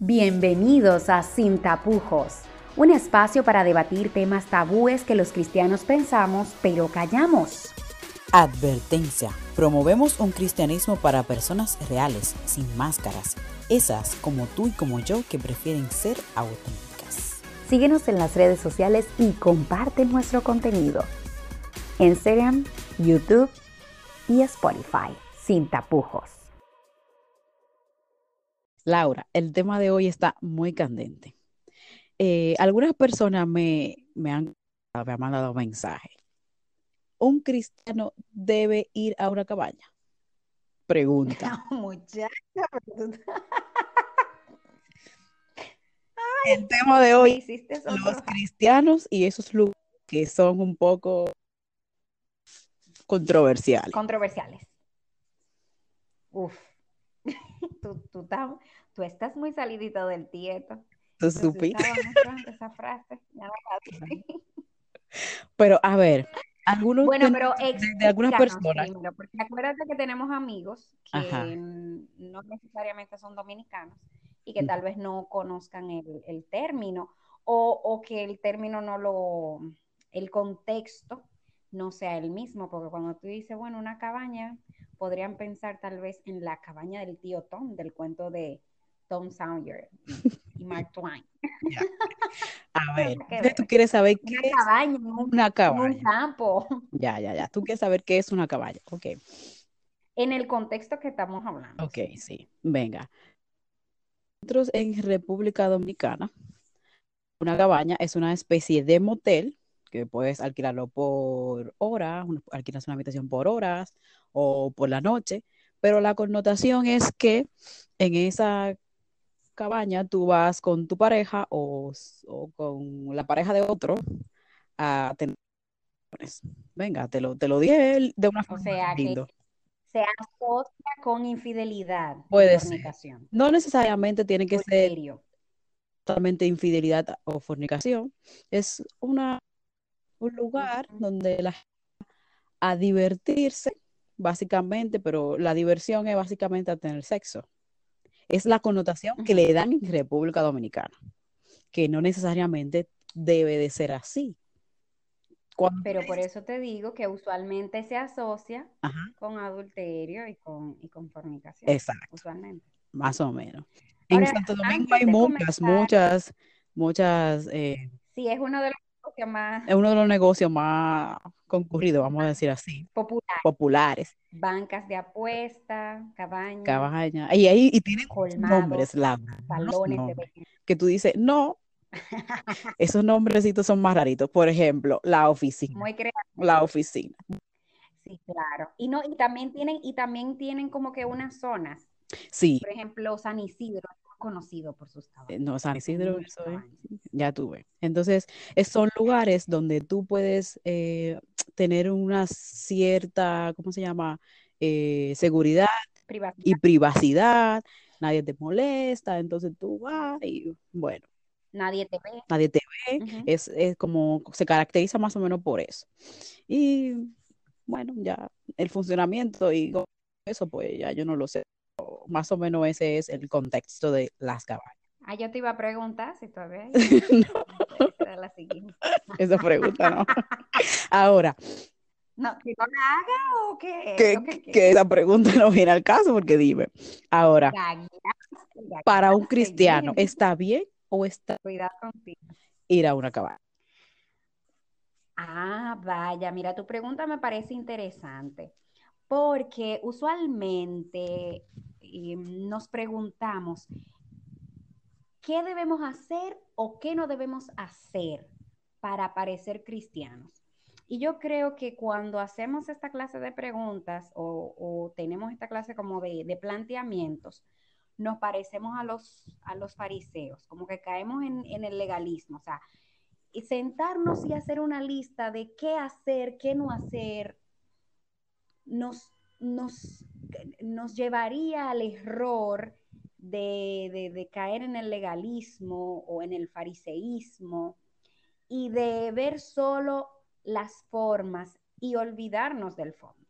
Bienvenidos a Sin Tapujos, un espacio para debatir temas tabúes que los cristianos pensamos pero callamos. Advertencia. Promovemos un cristianismo para personas reales, sin máscaras, esas como tú y como yo que prefieren ser auténticas. Síguenos en las redes sociales y comparte nuestro contenido. Instagram, YouTube y Spotify. Sin tapujos. Laura, el tema de hoy está muy candente. Eh, algunas personas me, me, han, me han mandado mensajes. ¿Un cristiano debe ir a una cabaña? Pregunta. Muchacha, el tema de hoy, los cristianos y esos lugares que son un poco controversiales. controversiales. Uf. tú, tú, estás, tú estás muy salidito del tieto. ¿Tú supiste? esa frase. Pero a ver, algunos Bueno, de- pero de, de algunas personas, porque acuérdate que tenemos amigos que Ajá. no necesariamente son dominicanos y que tal vez no conozcan el, el término o, o que el término no lo, el contexto no sea el mismo, porque cuando tú dices, bueno, una cabaña, podrían pensar tal vez en la cabaña del tío Tom, del cuento de Tom Sawyer y, Mark Twain. a ver, entonces tú quieres saber qué Una es cabaña una en un cabaña. campo, Ya, ya, ya. Tú quieres saber qué es una cabaña. Ok, en el contexto que estamos hablando. ok, sí. Venga. Nosotros en República Dominicana, una cabaña es una especie de motel que puedes alquilarlo por hora, un- alquilas una habitación por horas o por la noche, pero la connotación es que en esa cabaña tú vas con tu pareja o, o con la pareja de otro a tener. Venga, te lo, te lo dije de una O forma sea, que lindo. se asocia con infidelidad Puede ser. No necesariamente tiene que ser totalmente infidelidad o fornicación. Es una, un lugar Ujú. donde la gente va a divertirse, básicamente, pero la diversión es básicamente a tener sexo. Es la connotación que le dan en República Dominicana, que no necesariamente debe de ser así. Cuando Pero por eso te digo que usualmente se asocia ajá, con adulterio y con, y con fornicación, exacto, usualmente. más o menos. En Santo Domingo hay muchas, comenzar, muchas, muchas, eh, sí, es uno de los negocios más es uno de los negocios más concurridos, vamos a decir así, populares. populares. Bancas de apuesta, cabañas, Cabaña. Y ahí y tienen colmados, nombres, Laura, salones de que tú dices, no, esos nombrecitos son más raritos. Por ejemplo, la oficina, Muy la oficina. Sí, claro. Y no, y también tienen, y también tienen como que unas zonas. Sí, Por ejemplo, San Isidro conocido por sus eh, cabañas. no, San Isidro, eso ya tuve. Entonces, es- son lugares donde tú puedes eh, tener una cierta, ¿cómo se llama? Eh, seguridad y Privacidad, nadie te molesta, entonces tú vas y bueno, nadie te ve. nadie te ve, es, es como se caracteriza más o menos por eso. Y bueno, ya el funcionamiento y eso, pues ya yo no lo sé. Más o menos ese es el contexto de las cabañas. Ah, yo te iba a preguntar si todavía. No, Esa la siguiente. esa pregunta no. Ahora, No, que no la haga o qué que, esa pregunta no viene al caso, porque dime, ahora, para un cristiano. ¿está bien o está Cuidado contigo. ir a una cabaña? Ah, vaya, mira, tu pregunta me parece interesante, porque usualmente eh, nos preguntamos, ¿qué debemos hacer o qué no debemos hacer para parecer cristianos? Y yo creo que cuando hacemos esta clase de preguntas o, tenemos esta clase como de, planteamientos, nos parecemos a los, a los fariseos, como que caemos en, el legalismo, o sea, sentarnos y hacer una lista de qué hacer, qué no hacer, nos, nos, nos llevaría al error de, de, de caer en el legalismo o en el fariseísmo y de ver solo las formas y olvidarnos del fondo.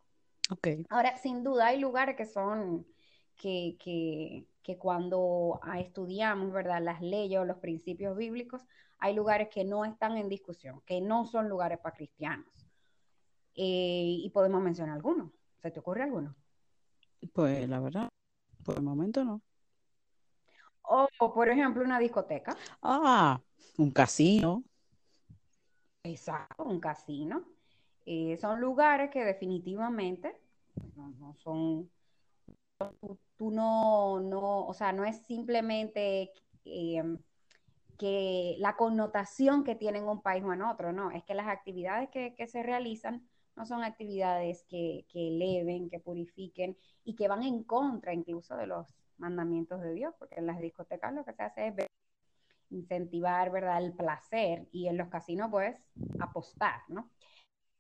Ok. Ahora, sin duda hay lugares que son, que, que, que cuando ah, estudiamos, ¿verdad? Las leyes o los principios bíblicos, hay lugares que no están en discusión, que no son lugares para cristianos. Eh, y podemos mencionar algunos. ¿Se te ocurre alguno? Pues la verdad, por el momento no. O, por ejemplo, una discoteca. Ah, un casino. Exacto, un casino. Eh, son lugares que definitivamente no, son, tú, no, no, o sea, no es simplemente eh, que la connotación que tiene en un país o en otro, no, es que las actividades que, se realizan no son actividades que, que, eleven, que purifiquen y que van en contra incluso de los mandamientos de Dios, porque en las discotecas lo que se hace es incentivar, ¿verdad?, el placer y en los casinos, pues, apostar, ¿no?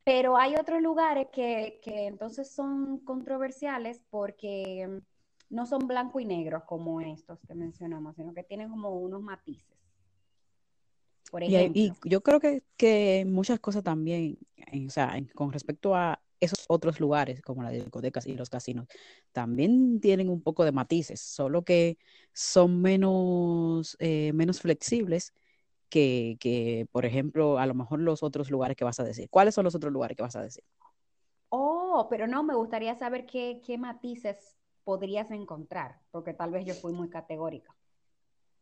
Pero hay otros lugares que, que entonces son controversiales porque no son blanco y negro como estos que mencionamos, sino que tienen como unos matices. Y, yo creo que, que muchas cosas también, o sea, con respecto a esos otros lugares, como las discotecas y los casinos, también tienen un poco de matices, solo que son menos, eh, menos flexibles que, que, por ejemplo, a lo mejor los otros lugares que vas a decir. ¿Cuáles son los otros lugares que vas a decir? Oh, pero no, me gustaría saber qué, qué matices podrías encontrar, porque tal vez yo fui muy categórica.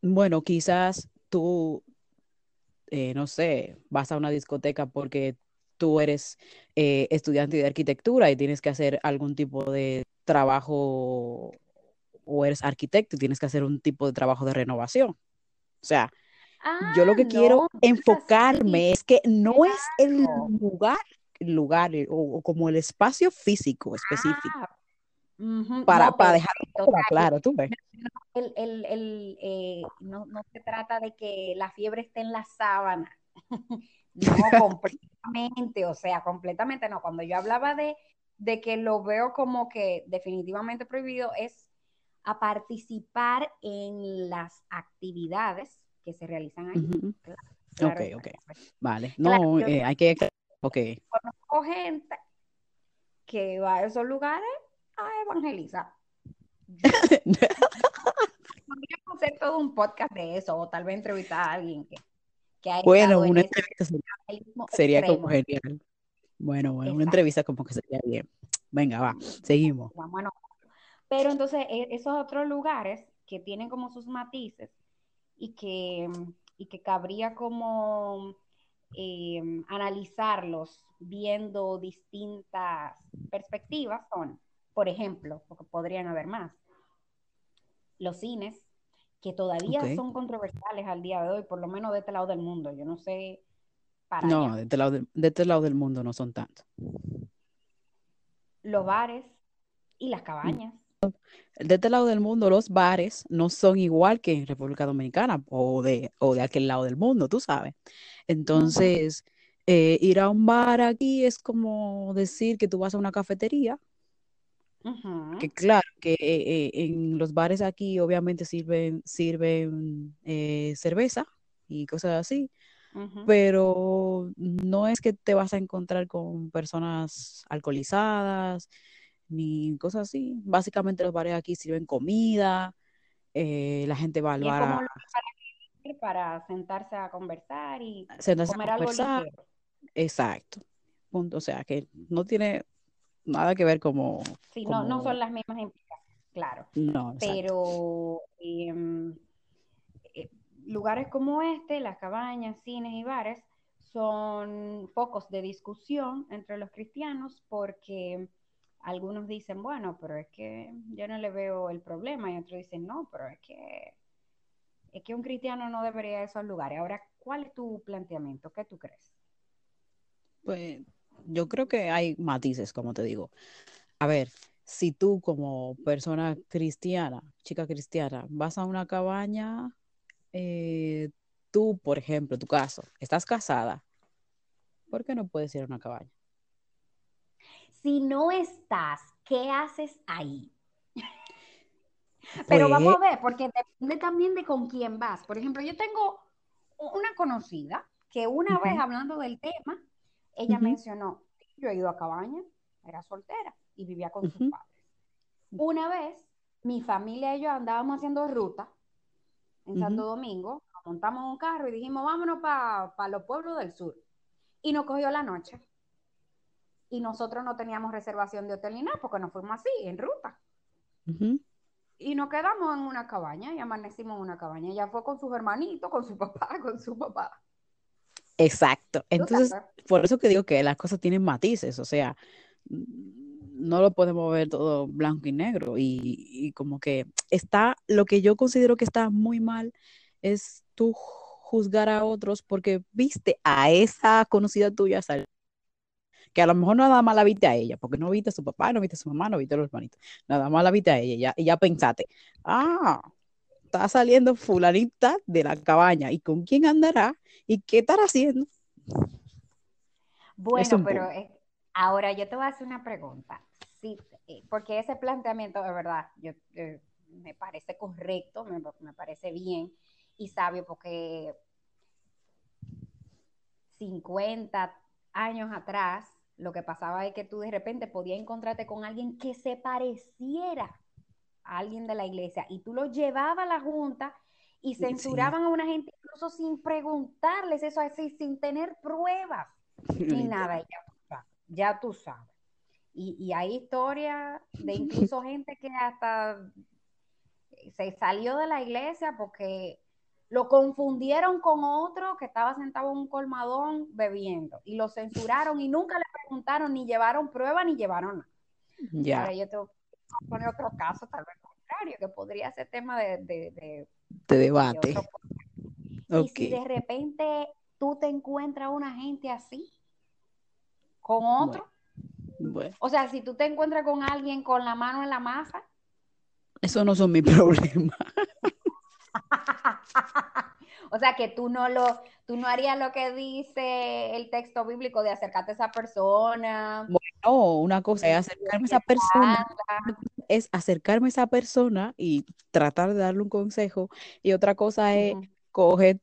Bueno, quizás tú eh, no sé, vas a una discoteca porque tú eres eh, estudiante de arquitectura y tienes que hacer algún tipo de trabajo o eres arquitecto y tienes que hacer un tipo de trabajo de renovación. O sea, yo lo que ah, quiero enfocarme es que no es el lugar, lugar eh, o, como el espacio físico específico. Ah, para, para dejarlo claro, tú ves. El, el, el, eh, no, no se trata de que la fiebre esté en la sábana. No, completamente, o sea, completamente no. Cuando yo hablaba de, de que lo veo como que definitivamente prohibido, es a participar en las actividades que se realizan ahí. ok, ok. Vale. No, eh, hay que... Ok. Conozco gente que va a esos lugares a evangelizar. Podríamos hacer todo un podcast de eso, o tal vez entrevistar a alguien que, que ha Bueno, una entrevista sería, como genial. Bueno, bueno, una entrevista como que sería bien. Venga, va, seguimos. Pero entonces e, esos otros lugares que tienen como sus matices y que, y que cabría como eh, analizarlos viendo distintas perspectivas son por ejemplo, porque podrían haber más. Los cines, que todavía son controversiales al día de hoy, por lo menos de este lado del mundo. Yo no sé para No, de este, lado de, este lado del mundo no son tantos. Los bares y las cabañas. De este lado del mundo, los bares no son igual que en República Dominicana o de, o de aquel lado del mundo, tú sabes. Entonces, eh, ir a un bar aquí es como decir que tú vas a una cafetería que claro, que eh, eh, en los bares aquí obviamente sirven, sirven eh, cerveza y cosas así, pero no es que te vas a encontrar con personas alcoholizadas ni cosas así. Básicamente los bares aquí sirven comida, la gente va al bar para, sentarse a conversar y comer algo Exacto. Punto. O sea, que no tiene nada que ver como... Sí, No, no son las mismas implicaciones, claro. No, Pero em, eh, lugares como este, las cabañas, cines y bares, son focos de discusión entre los cristianos porque algunos dicen, bueno, pero es que yo no le veo el problema y otros dicen, no, pero es que es que un cristiano no debería ir a esos lugares. Ahora, ¿cuál es tu planteamiento? ¿Qué tú crees? Pues yo creo que hay matices, como te digo. A ver, si tú como persona cristiana, chica cristiana, vas a una cabaña, eh, tú, por ejemplo, tu caso, estás casada, ¿por qué no puedes ir a una cabaña? Si no estás, ¿qué haces ahí? Pero vamos a pues ver, porque depende también de con quién vas. Por ejemplo, yo tengo una conocida que una vez hablando del tema, ella mencionó, yo he ido a cabaña, era soltera y vivía con sus padres. Una vez mi familia y yo andábamos haciendo ruta en Santo. Domingo, nos montamos en un carro y dijimos, vámonos para los pueblos del sur. Y nos cogió la noche. Y nosotros no teníamos reservación de hotel ni nada, porque nos fuimos así, en ruta. Y nos quedamos en una cabaña y amanecimos en una cabaña. Ella fue con sus hermanitos, con su papá, con su papá. Exacto. ¿Tú Entonces, por eso que digo que las cosas tienen matices, o sea, no lo podemos ver todo blanco y negro. Y, y como que está, lo que yo considero que está muy mal es tú juzgar a otros porque viste a esa conocida tuya salir, que a lo mejor nada más la viste a ella, porque no viste a su papá, no viste a su mamá, no viste a los hermanitos, nada más la viste a ella y ya, y ya pensaste, ah, está saliendo fulanita de la cabaña, ¿y con quién andará? ¿Y qué estará haciendo? Bueno, pero eh, ahora yo te voy a hacer una pregunta. Sí, eh, porque ese planteamiento, de verdad, yo, eh, me parece correcto, me, me parece bien y sabio, porque 50 años atrás, lo que pasaba es que tú de repente podías encontrarte con alguien que se pareciera a alguien de la iglesia y tú lo llevabas a la junta y Sí, censuraban a una gente incluso sin preguntarles eso así, sin tener pruebas ni nada, ya tú sabes. Ya tú sabes. Y, y hay historias de incluso gente que hasta se salió de la iglesia porque lo confundieron con otro que estaba sentado en un colmadón bebiendo y lo censuraron y nunca le preguntaron ni llevaron prueba ni llevaron nada. Ya, Ahora yo poner otro caso, tal vez contrario, que podría ser tema de, de, de, de de debate. otro. Y si de repente tú te encuentras una gente así con bueno, otro, bueno, o sea, si tú te encuentras con alguien con la mano en la masa, eso no son mis problemas. o sea, que tú no lo, tú no harías lo que dice el texto bíblico de acercarte a esa persona, Bueno, una cosa es acercarme a esa persona, es acercarme a esa persona y tratar de darle un consejo, y otra cosa es coger,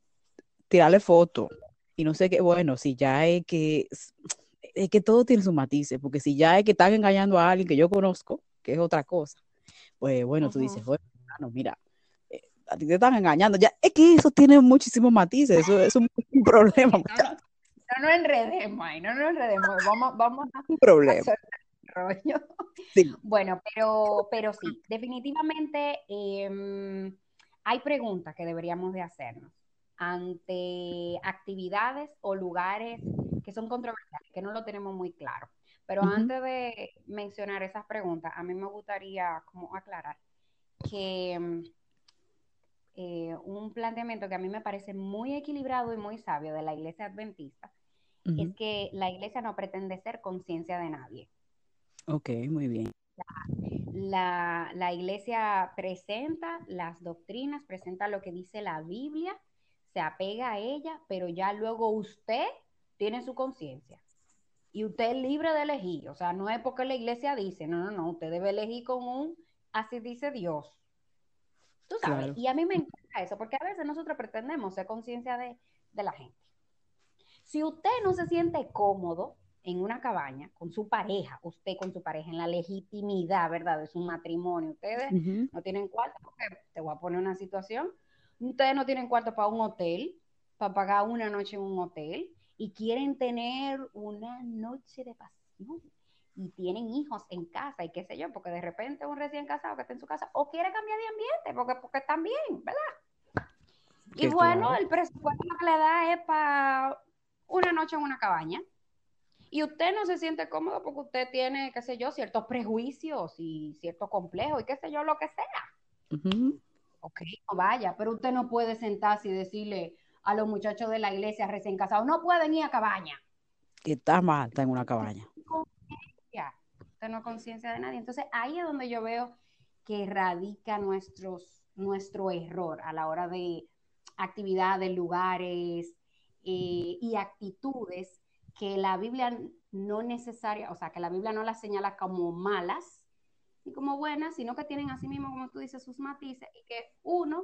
tirarle foto y no sé qué, bueno, si ya es que es que todo tiene sus matices, porque si ya es que están engañando a alguien que yo conozco, que es otra cosa, pues bueno, tú dices, bueno, mira, a ti te están engañando, ya, es que eso tiene muchísimos matices, eso es un, problema, No, no, no nos enredemos ahí, no nos enredemos, vamos, vamos a un problema, hacer rollo. sí. Bueno, pero, pero sí, definitivamente em, hay preguntas que deberíamos de hacernos ante actividades o lugares que son controversiales, que no lo tenemos muy claro. Pero antes de mencionar esas preguntas, a mí me gustaría como aclarar que em, eh, un planteamiento que a mí me parece muy equilibrado y muy sabio de la iglesia adventista es que la iglesia no pretende ser conciencia de nadie. Ok, muy bien. La, la iglesia presenta las doctrinas, presenta lo que dice la Biblia, se apega a ella, pero ya luego usted tiene su conciencia. Y usted es libre de elegir, o sea, no es porque la iglesia dice, no, no, no, usted debe elegir con un, así dice Dios. Tú sabes, Claro. y a mí me encanta eso, porque a veces nosotros pretendemos ser conciencia de, de la gente. Si usted no se siente cómodo en una cabaña con su pareja, usted con su pareja, en la legitimidad, ¿verdad?, de su matrimonio, ustedes no tienen cuarto, porque te voy a poner una situación, ustedes no tienen cuarto para un hotel, para pagar una noche en un hotel, y quieren tener una noche de pasión, y tienen hijos en casa, y qué sé yo, porque de repente un recién casado que está en su casa, o quiere cambiar de ambiente, porque, porque están bien, ¿verdad? Y bueno, claro. el presupuesto que le da es para una noche en una cabaña. Y usted no se siente cómodo porque usted tiene, qué sé yo, ciertos prejuicios y ciertos complejos y qué sé yo, lo que sea. Ujú. Ok, no vaya, pero usted no puede sentarse y decirle a los muchachos de la iglesia recién casados, no pueden ir a cabaña. Que está mal, está en una cabaña. No conciencia de nadie. Entonces ahí es donde yo veo que radica nuestro error a la hora de actividades, lugares eh, y actitudes que la Biblia no necesaria, o sea, que la Biblia no las señala como malas ni como buenas, sino que tienen así mismo, como tú dices, sus matices y que uno,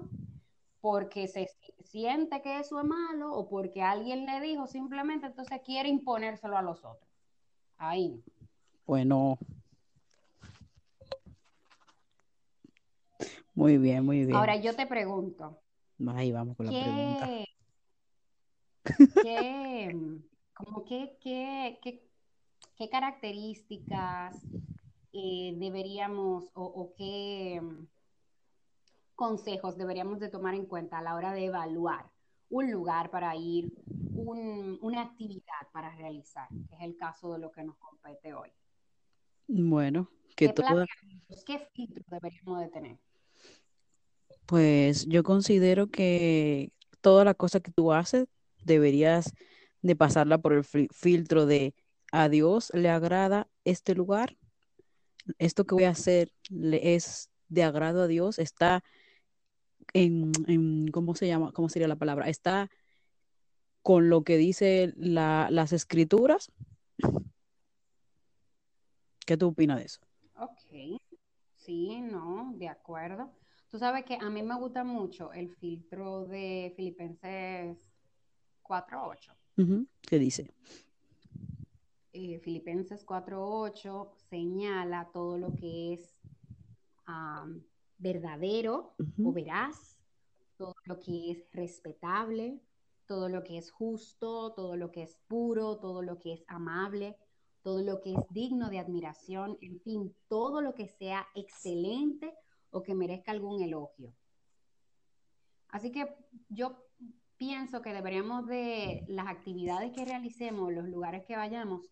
porque se siente que eso es malo o porque alguien le dijo simplemente, entonces quiere imponérselo a los otros. Ahí no. Bueno, Muy bien, muy bien. Ahora yo te pregunto, Ahí vamos con la pregunta. ¿qué, qué, como qué, qué, qué, qué características eh, deberíamos o, o qué consejos deberíamos de tomar en cuenta a la hora de evaluar un lugar para ir, un- una actividad para realizar, que es el caso de lo que nos compete hoy? Bueno, que ¿Qué toda, qué filtros deberíamos de tener? pues yo considero que toda la cosa que tú haces deberías de pasarla por el filtro de a Dios le agrada este lugar, esto que voy a hacer le es de agrado a Dios, está en, en- ¿cómo se llama? ¿Cómo sería la palabra? Está con lo que dice la- las escrituras. ¿Qué tú opinas de eso? Ok, sí, no, de acuerdo. Tú sabes que a mí me gusta mucho el filtro de Filipenses 4.8. Ujú, ¿Qué dice? Eh, Filipenses 4.8 señala todo lo que es verdadero o veraz, todo lo que es respetable, todo lo que es justo, todo lo que es puro, todo lo que es amable, todo lo que es digno de admiración, en fin, todo lo que sea excelente o que merezca algún elogio. Así que yo pienso que deberíamos de las actividades que realicemos, los lugares que vayamos,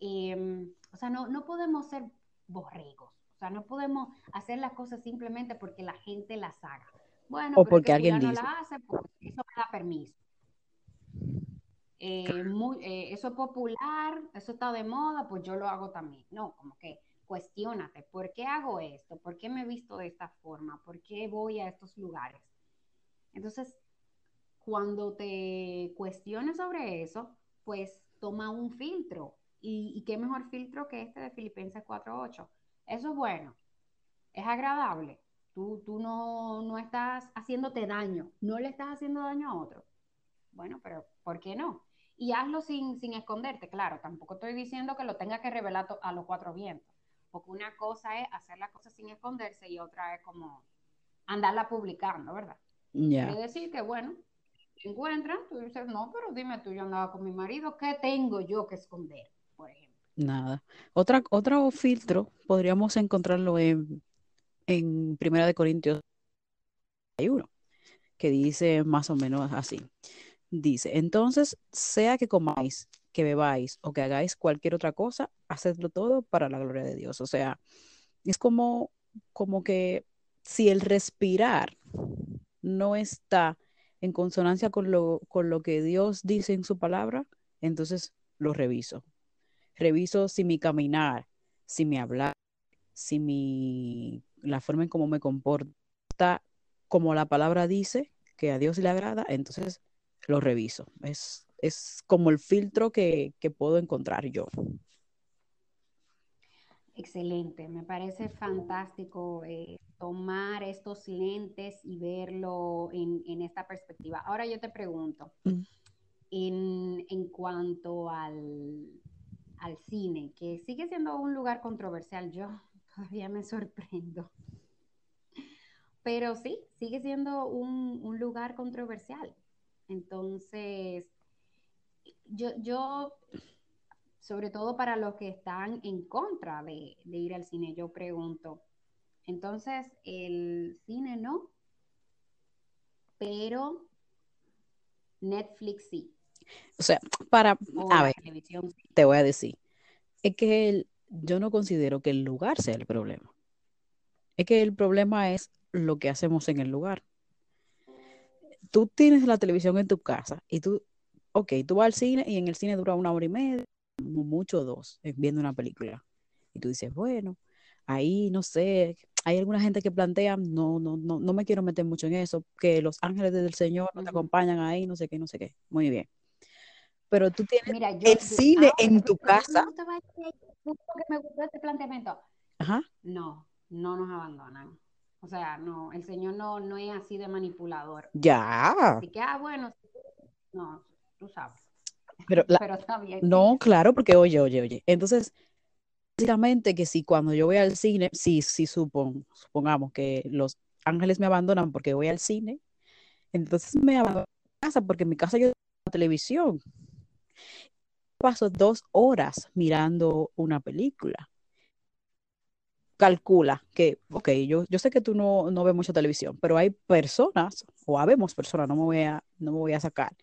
eh, o sea, no, no podemos ser borregos, o sea, no podemos hacer las cosas simplemente porque la gente las haga. Bueno, O porque que alguien dice. la hace, pues eso me da permiso. Eh, muy, eh, eso es popular, eso está de moda, pues yo lo hago también. No, como que cuestiónate, ¿por qué hago esto? ¿Por qué me he visto de esta forma? ¿Por qué voy a estos lugares? Entonces, cuando te cuestiones sobre eso, pues toma un filtro. ¿Y, y qué mejor filtro que este de Filipenses 4.8? Eso es bueno, es agradable. Tú, tú no, no estás haciéndote daño, no le estás haciendo daño a otro. Bueno, pero ¿por qué no? Y hazlo sin, sin esconderte, claro. Tampoco estoy diciendo que lo tenga que revelar to- a los cuatro vientos. Porque una cosa es hacer las cosas sin esconderse y otra es como andarla publicando, ¿verdad? Ya, Quiere decir que, bueno, te encuentran, tú dices, no, pero dime tú, yo andaba con mi marido, ¿qué tengo yo que esconder? Por ejemplo. nada. Otra, otro filtro podríamos encontrarlo en, en Primera de Corintios 1, que dice más o menos así. Dice, entonces, sea que comáis, que bebáis o que hagáis cualquier otra cosa, hacedlo todo para la gloria de Dios. O sea, es como, como que si el respirar no está en consonancia con lo, con lo que Dios dice en su palabra, entonces lo reviso. Reviso si mi caminar, si mi hablar, si mi, la forma en cómo me comporto está como la palabra dice, que a Dios le agrada, entonces lo reviso. Es, es como el filtro que, que puedo encontrar yo. Excelente, me parece fantástico eh, tomar estos lentes y verlo en, en esta perspectiva. Ahora yo te pregunto, Mm. en, en cuanto al, al cine, que sigue siendo un lugar controversial, yo todavía me sorprendo, pero sí, sigue siendo un, un lugar controversial. Entonces, yo, yo, sobre todo para los que están en contra de, de ir al cine, yo pregunto, entonces el cine no, pero Netflix sí, O sea, para, o a ver, televisión te voy a decir, es que el- yo no considero que el lugar sea el problema. Es que el problema es lo que hacemos en el lugar. Tú tienes la televisión en tu casa y tú, ok, tú vas al cine y en el cine dura una hora y media, mucho dos, eh, viendo una película. Y tú dices, bueno, ahí no sé, hay alguna gente que plantea, no, no, no, no me quiero meter mucho en eso, que los ángeles del Señor no te acompañan ahí, no sé qué, no sé qué. Muy bien. Pero tú tienes Mira, yo, el yo- cine ah, en tu casa. que me este planteamiento. Ajá, No, no nos abandonan. O sea, no, el Señor no, no es así de manipulador. ya. Así que, ah, bueno, no, tú sabes. Pero la- Pero está bien. No, claro, porque oye, oye, oye. Entonces, básicamente que si cuando yo voy al cine, si, si supon, supongamos que los ángeles me abandonan porque voy al cine, entonces me abandonan en casa porque en mi casa yo tengo televisión. Paso dos horas mirando una película. Calcula que, ok, yo, yo sé que tú no, no ves mucha televisión, pero hay personas, o habemos personas, no me voy a, no me voy a sacar,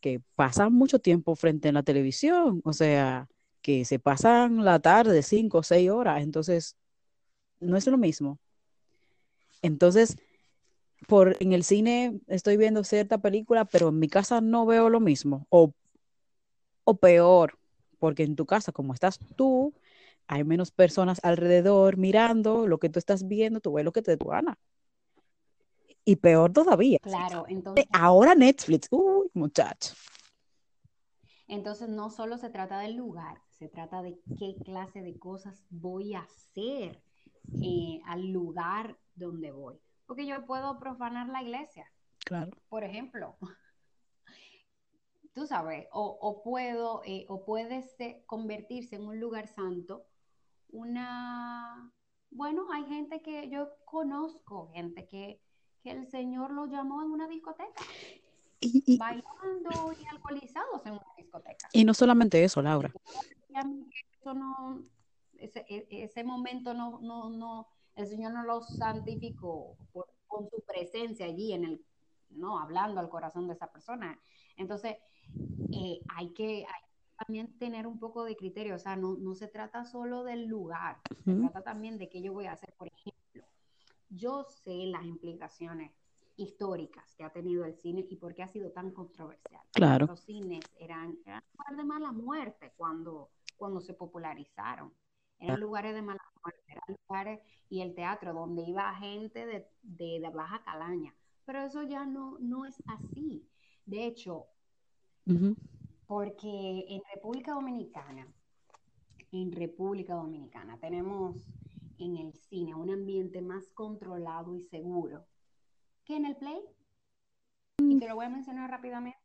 que pasan mucho tiempo frente a la televisión, o sea, que se pasan la tarde cinco o seis horas, entonces no es lo mismo. Entonces, por en el cine estoy viendo cierta película, pero en mi casa no veo lo mismo, o, o peor, porque en tu casa, como estás tú, hay menos personas alrededor mirando lo que tú estás viendo, tú ves lo que te gana. Y peor todavía. Claro, entonces. Ahora Netflix, uy, muchacho. Entonces no solo se trata del lugar, se trata de qué clase de cosas voy a hacer eh, al lugar donde voy. Porque yo puedo profanar la iglesia. Claro. Por ejemplo. Tú sabes, o, o puedo, eh, o puede ser, convertirse en un lugar santo, una, bueno, hay gente que yo conozco, gente que, que el Señor lo llamó en una discoteca. Y, y, bailando y alcoholizados en una discoteca. y no solamente eso, Laura. Eso no, ese, e- ese momento no, no, no, el Señor no lo santificó por- con su presencia allí en el, no, hablando al corazón de esa persona. Entonces, eh, hay que hay que también tener un poco de criterio, o sea, no, no se trata solo del lugar, se trata también de qué yo voy a hacer. Por ejemplo, yo sé las implicaciones históricas que ha tenido el cine y por qué ha sido tan controversial. Claro. Los cines eran, eran lugares de mala muerte cuando, cuando se popularizaron. Eran lugares de mala muerte, eran lugares y el teatro donde iba gente de, de, de baja calaña. Pero eso ya no, no es así. De hecho. Porque en República Dominicana, en República Dominicana tenemos en el cine un ambiente más controlado y seguro que en el play. Y te lo voy a mencionar rápidamente.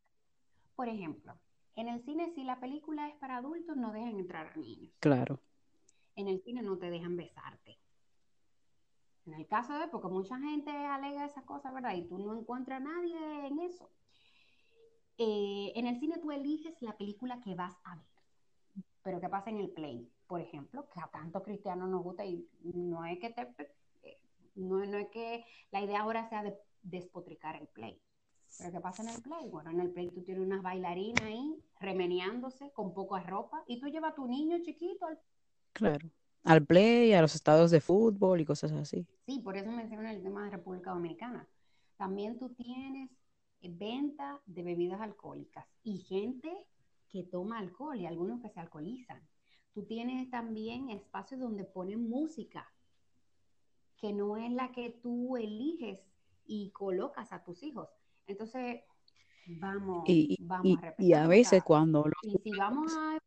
Por ejemplo, en el cine si la película es para adultos no dejan entrar a niños. Claro. En el cine no te dejan besarte. En el caso de, porque mucha gente alega esas cosas, ¿verdad? Y tú no encuentras a nadie en eso. Eh, en el cine tú eliges la película que vas a ver. Pero ¿qué pasa en el play? Por ejemplo, que a tantos cristianos nos gusta y no es que te, eh, no, no es que la idea ahora sea de despotricar el play. Pero ¿qué pasa en el play? Bueno, en el play tú tienes unas bailarinas ahí remeneándose con poca ropa y tú llevas a tu niño chiquito al Claro. Al play, a los estados de fútbol y cosas así. Sí, por eso menciono el tema de República Dominicana. También tú tienes venta de bebidas alcohólicas y gente que toma alcohol y algunos que se alcoholizan. Tú tienes también espacios donde ponen música que no es la que tú eliges y colocas a tus hijos. Entonces, vamos, Y, vamos y, a y a veces cuando los... y si vamos a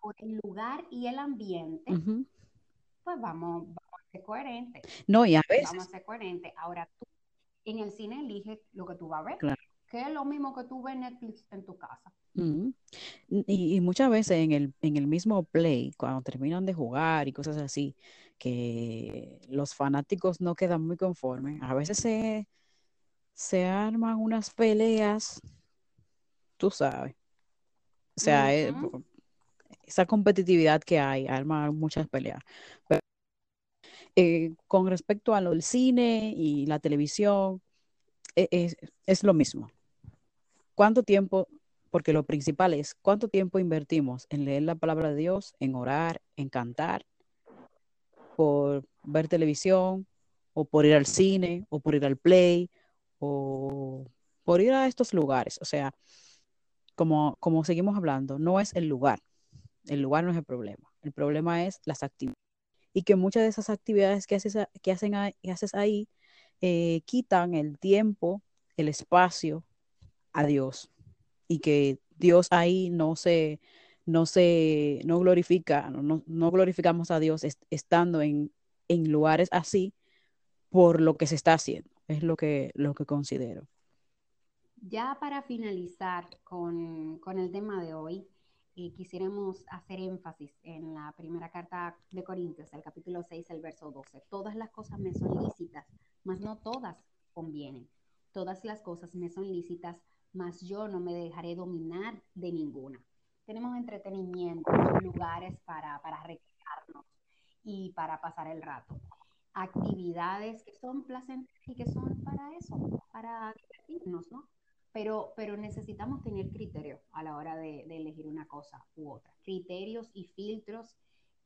por el lugar y el ambiente, pues vamos, vamos a ser coherentes. No, y a Vamos a veces, ser coherentes. Ahora tú en el cine eliges lo que tú vas a ver, claro. que es lo mismo que tú ves Netflix en tu casa. Y, y muchas veces en el, en el mismo play, cuando terminan de jugar y cosas así, que los fanáticos no quedan muy conformes, a veces se, se arman unas peleas, tú sabes. O sea, eh, esa competitividad que hay, arma muchas peleas. Pero, eh, con respecto a lo del cine y la televisión, e- es, es lo mismo. ¿Cuánto tiempo? Porque lo principal es cuánto tiempo invertimos en leer la palabra de Dios, en orar, en cantar, por ver televisión, o por ir al cine, o por ir al play, o por ir a estos lugares. O sea, como, como seguimos hablando, no es el lugar. El lugar no es el problema. El problema es las actividades. Y que muchas de esas actividades que haces, que hacen haces ahí eh, quitan el tiempo, el espacio a Dios. Y que Dios ahí no se, no se, no glorifica, no, no- glorificamos a Dios est- estando en, en lugares así por lo que se está haciendo. Es lo que, lo que considero. Ya para finalizar con, con el tema de hoy, quisiéramos hacer énfasis en la primera carta de Corintios, el capítulo 6, el verso 12. Todas las cosas me son lícitas, mas no todas convienen. Todas las cosas me son lícitas, mas yo no me dejaré dominar de ninguna. Tenemos entretenimiento, lugares para, para recrearnos y para pasar el rato. Actividades que son placenteras y que son para eso, para divertirnos, ¿no? Pero, pero necesitamos tener criterio a la hora de, elegir una cosa u otra. Criterios y filtros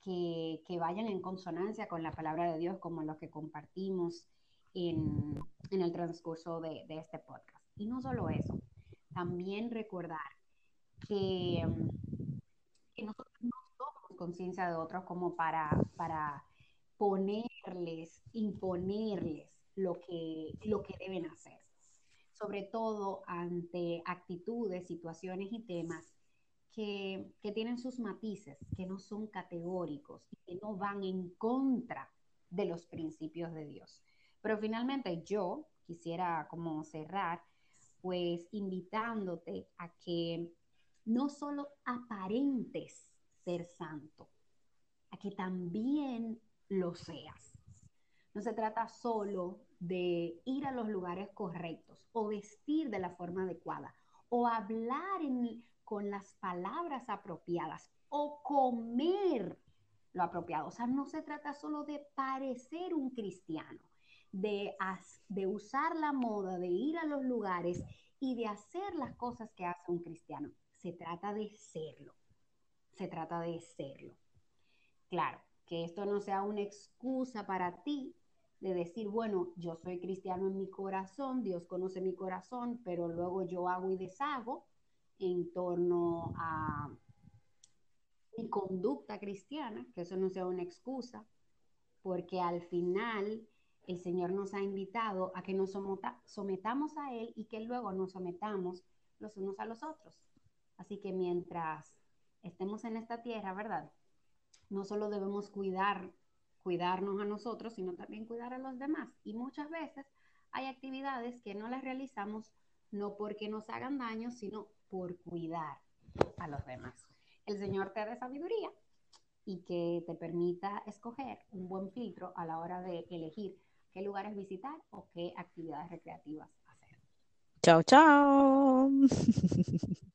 que, que, vayan en consonancia con la palabra de Dios, como los que compartimos en, en el transcurso de, de, este podcast. Y no solo eso, también recordar que, que nosotros no somos conciencia de otros como para, para ponerles, imponerles lo que, lo que deben hacer, sobre todo ante actitudes, situaciones y temas que, que, tienen sus matices, que no son categóricos y que no van en contra de los principios de Dios. Pero finalmente yo quisiera como cerrar, pues invitándote a que no solo aparentes ser santo, a que también lo seas. No se trata solo de ir a los lugares correctos o vestir de la forma adecuada o hablar con las palabras apropiadas o comer lo apropiado. O sea, no se trata solo de parecer un cristiano, de, de usar la moda, de ir a los lugares y de hacer las cosas que hace un cristiano. Se trata de serlo. Se trata de serlo. Claro, que esto no sea una excusa para ti de decir, bueno, yo soy cristiano en mi corazón, Dios conoce mi corazón, pero luego yo hago y deshago en torno a mi conducta cristiana, que eso no sea una excusa, porque al final el Señor nos ha invitado a que nos sometamos a Él y que luego nos sometamos los unos a los otros. Así que mientras estemos en esta tierra, ¿verdad? no solo debemos cuidar, cuidarnos a nosotros, sino también cuidar a los demás. Y muchas veces hay actividades que no las realizamos no porque nos hagan daño, sino por cuidar a los demás. El Señor te dé sabiduría y que te permita escoger un buen filtro a la hora de elegir qué lugares visitar o qué actividades recreativas hacer. Chao, chao.